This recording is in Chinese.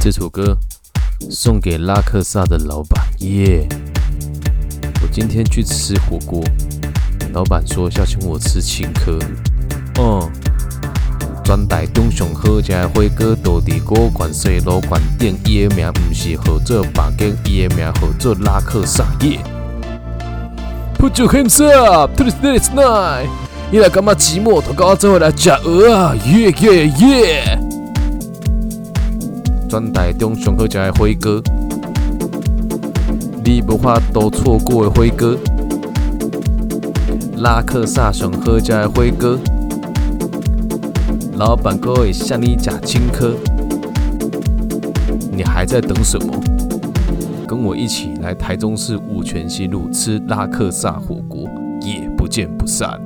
这首歌送给拉克萨的老板耶。我今天去吃火锅，老板说要请我吃青稞。哦，专台中上好食的火锅，都伫锅馆西路馆店。伊的名毋是合作八间，伊的名合作拉克萨耶。Put your hands up to this night！你若感觉寂寞，就跟我做伙来食鹅啊！耶耶耶！专台中上好食的火锅，你无法都错过的火锅。拉克萨上好食的火锅，老板可会向你吃青稞。你还在等什么？跟我一起来台中市五权西路吃拉克萨火锅，也不见不散。